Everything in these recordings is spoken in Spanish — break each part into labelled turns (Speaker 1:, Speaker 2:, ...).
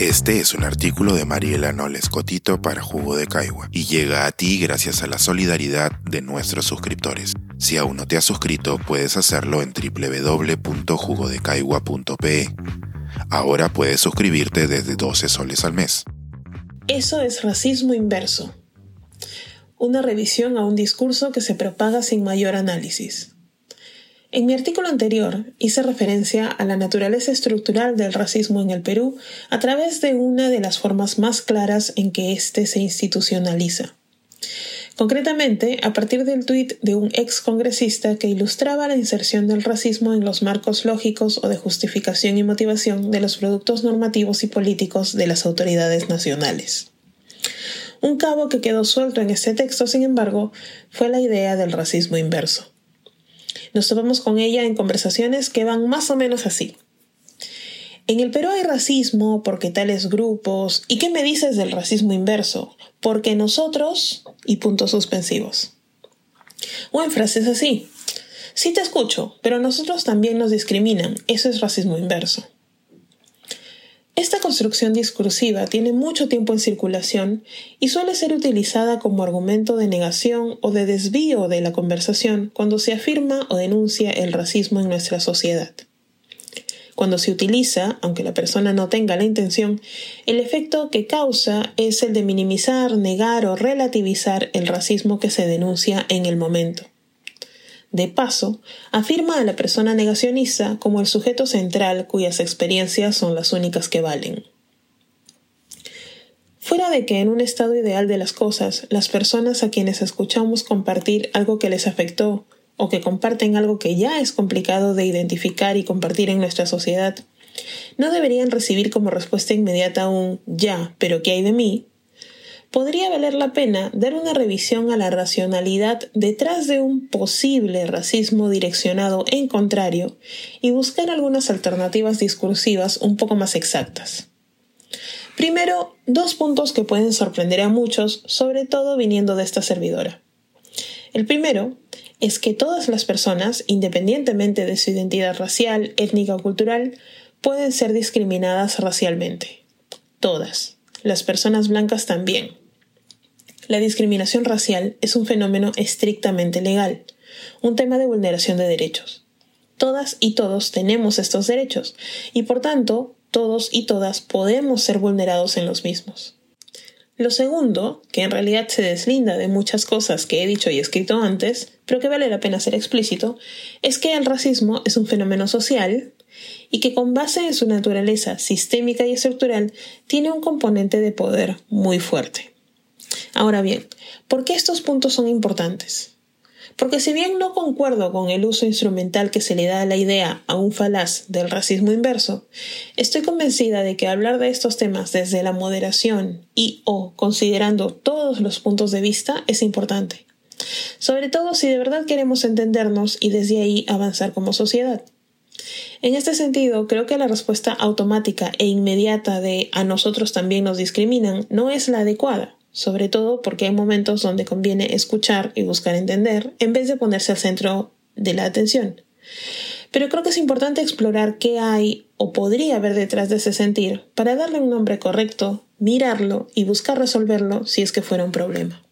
Speaker 1: Este es un artículo de Mariela Noles Cotito para Jugo de Caigua y llega a ti gracias a la solidaridad de nuestros suscriptores. Si aún no te has suscrito, puedes hacerlo en www.jugodecaigua.pe. Ahora puedes suscribirte desde 12 soles al mes.
Speaker 2: Eso es racismo inverso. Una revisión a un discurso que se propaga sin mayor análisis. En mi artículo anterior hice referencia a la naturaleza estructural del racismo en el Perú a través de una de las formas más claras en que éste se institucionaliza. Concretamente, a partir del tuit de un ex congresista que ilustraba la inserción del racismo en los marcos lógicos o de justificación y motivación de los productos normativos y políticos de las autoridades nacionales. Un cabo que quedó suelto en este texto, sin embargo, fue la idea del racismo inverso. Nos topamos con ella en conversaciones que van más o menos así. En el Perú hay racismo porque tales grupos. ¿Y qué me dices del racismo inverso? Porque nosotros y puntos suspensivos. O en frases así. Sí te escucho, pero nosotros también nos discriminan. Eso es racismo inverso. Construcción discursiva tiene mucho tiempo en circulación y suele ser utilizada como argumento de negación o de desvío de la conversación cuando se afirma o denuncia el racismo en nuestra sociedad. Cuando se utiliza, aunque la persona no tenga la intención, el efecto que causa es el de minimizar, negar o relativizar el racismo que se denuncia en el momento. De paso, afirma a la persona negacionista como el sujeto central cuyas experiencias son las únicas que valen. Fuera de que en un estado ideal de las cosas, las personas a quienes escuchamos compartir algo que les afectó o que comparten algo que ya es complicado de identificar y compartir en nuestra sociedad, no deberían recibir como respuesta inmediata un ya, pero ¿qué hay de mí? Podría valer la pena dar una revisión a la racionalidad detrás de un posible racismo direccionado en contrario y buscar algunas alternativas discursivas un poco más exactas. Primero, dos puntos que pueden sorprender a muchos, sobre todo viniendo de esta servidora. El primero es que todas las personas, independientemente de su identidad racial, étnica o cultural, pueden ser discriminadas racialmente. Todas. Las personas blancas también la discriminación racial es un fenómeno estrictamente legal, un tema de vulneración de derechos. Todas y todos tenemos estos derechos y por tanto todos y todas podemos ser vulnerados en los mismos. Lo segundo, que en realidad se deslinda de muchas cosas que he dicho y escrito antes, pero que vale la pena ser explícito, es que el racismo es un fenómeno social y que con base en su naturaleza sistémica y estructural tiene un componente de poder muy fuerte. Ahora bien, ¿por qué estos puntos son importantes? Porque si bien no concuerdo con el uso instrumental que se le da a la idea aún falaz del racismo inverso, estoy convencida de que hablar de estos temas desde la moderación y o considerando todos los puntos de vista es importante. Sobre todo si de verdad queremos entendernos y desde ahí avanzar como sociedad. En este sentido, creo que la respuesta automática e inmediata de a nosotros también nos discriminan no es la adecuada sobre todo porque hay momentos donde conviene escuchar y buscar entender en vez de ponerse al centro de la atención. Pero creo que es importante explorar qué hay o podría haber detrás de ese sentir para darle un nombre correcto, mirarlo y buscar resolverlo si es que fuera un problema.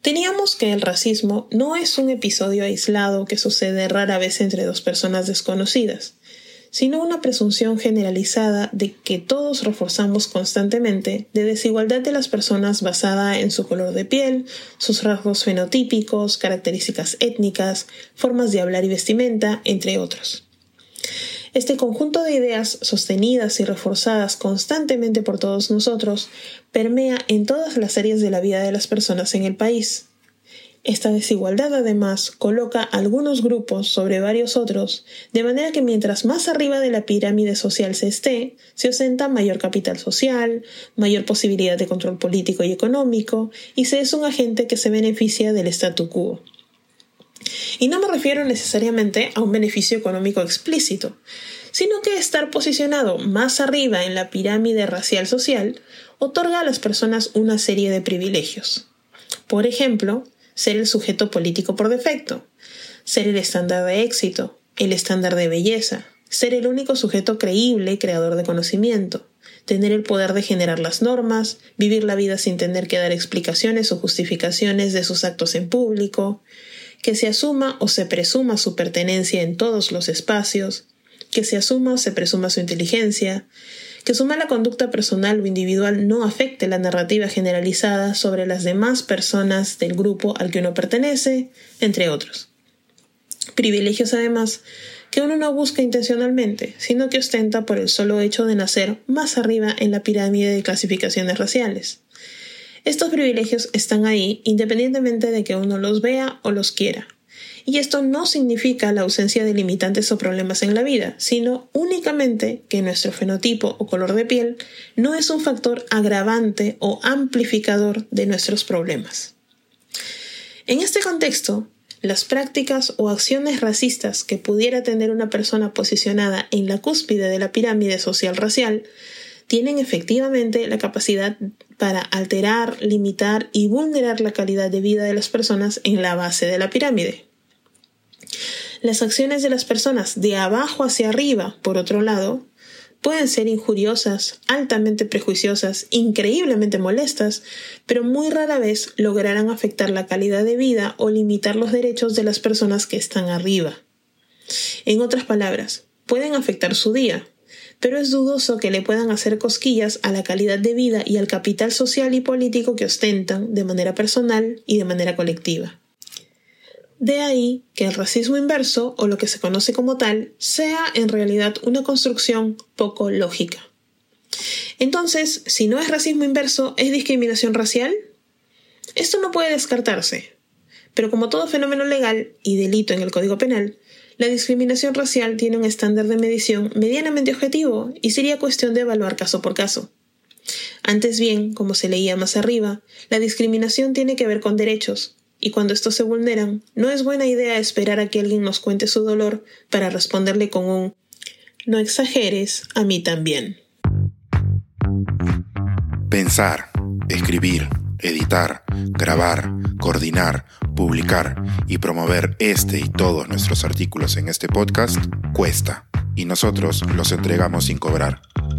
Speaker 2: Teníamos que el racismo no es un episodio aislado que sucede rara vez entre dos personas desconocidas, sino una presunción generalizada de que todos reforzamos constantemente de desigualdad de las personas basada en su color de piel, sus rasgos fenotípicos, características étnicas, formas de hablar y vestimenta, entre otros. Este conjunto de ideas sostenidas y reforzadas constantemente por todos nosotros permea en todas las áreas de la vida de las personas en el país, esta desigualdad además coloca algunos grupos sobre varios otros, de manera que mientras más arriba de la pirámide social se esté, se ostenta mayor capital social, mayor posibilidad de control político y económico, y se es un agente que se beneficia del statu quo. Y no me refiero necesariamente a un beneficio económico explícito, sino que estar posicionado más arriba en la pirámide racial social otorga a las personas una serie de privilegios. Por ejemplo, ser el sujeto político por defecto, ser el estándar de éxito, el estándar de belleza, ser el único sujeto creíble creador de conocimiento, tener el poder de generar las normas, vivir la vida sin tener que dar explicaciones o justificaciones de sus actos en público, que se asuma o se presuma su pertenencia en todos los espacios, que se asuma o se presuma su inteligencia, que su mala conducta personal o individual no afecte la narrativa generalizada sobre las demás personas del grupo al que uno pertenece, entre otros. Privilegios además que uno no busca intencionalmente, sino que ostenta por el solo hecho de nacer más arriba en la pirámide de clasificaciones raciales. Estos privilegios están ahí independientemente de que uno los vea o los quiera. Y esto no significa la ausencia de limitantes o problemas en la vida, sino únicamente que nuestro fenotipo o color de piel no es un factor agravante o amplificador de nuestros problemas. En este contexto, las prácticas o acciones racistas que pudiera tener una persona posicionada en la cúspide de la pirámide social racial tienen efectivamente la capacidad para alterar, limitar y vulnerar la calidad de vida de las personas en la base de la pirámide. Las acciones de las personas de abajo hacia arriba, por otro lado, pueden ser injuriosas, altamente prejuiciosas, increíblemente molestas, pero muy rara vez lograrán afectar la calidad de vida o limitar los derechos de las personas que están arriba. En otras palabras, pueden afectar su día, pero es dudoso que le puedan hacer cosquillas a la calidad de vida y al capital social y político que ostentan de manera personal y de manera colectiva. De ahí que el racismo inverso, o lo que se conoce como tal, sea en realidad una construcción poco lógica. Entonces, si no es racismo inverso, ¿es discriminación racial? Esto no puede descartarse, pero como todo fenómeno legal y delito en el Código Penal, la discriminación racial tiene un estándar de medición medianamente objetivo y sería cuestión de evaluar caso por caso. Antes bien, como se leía más arriba, la discriminación tiene que ver con derechos, y cuando estos se vulneran, no es buena idea esperar a que alguien nos cuente su dolor para responderle con un no exageres, a mí también.
Speaker 1: Pensar, escribir, editar, grabar, coordinar, publicar y promover este y todos nuestros artículos en este podcast cuesta, y nosotros los entregamos sin cobrar.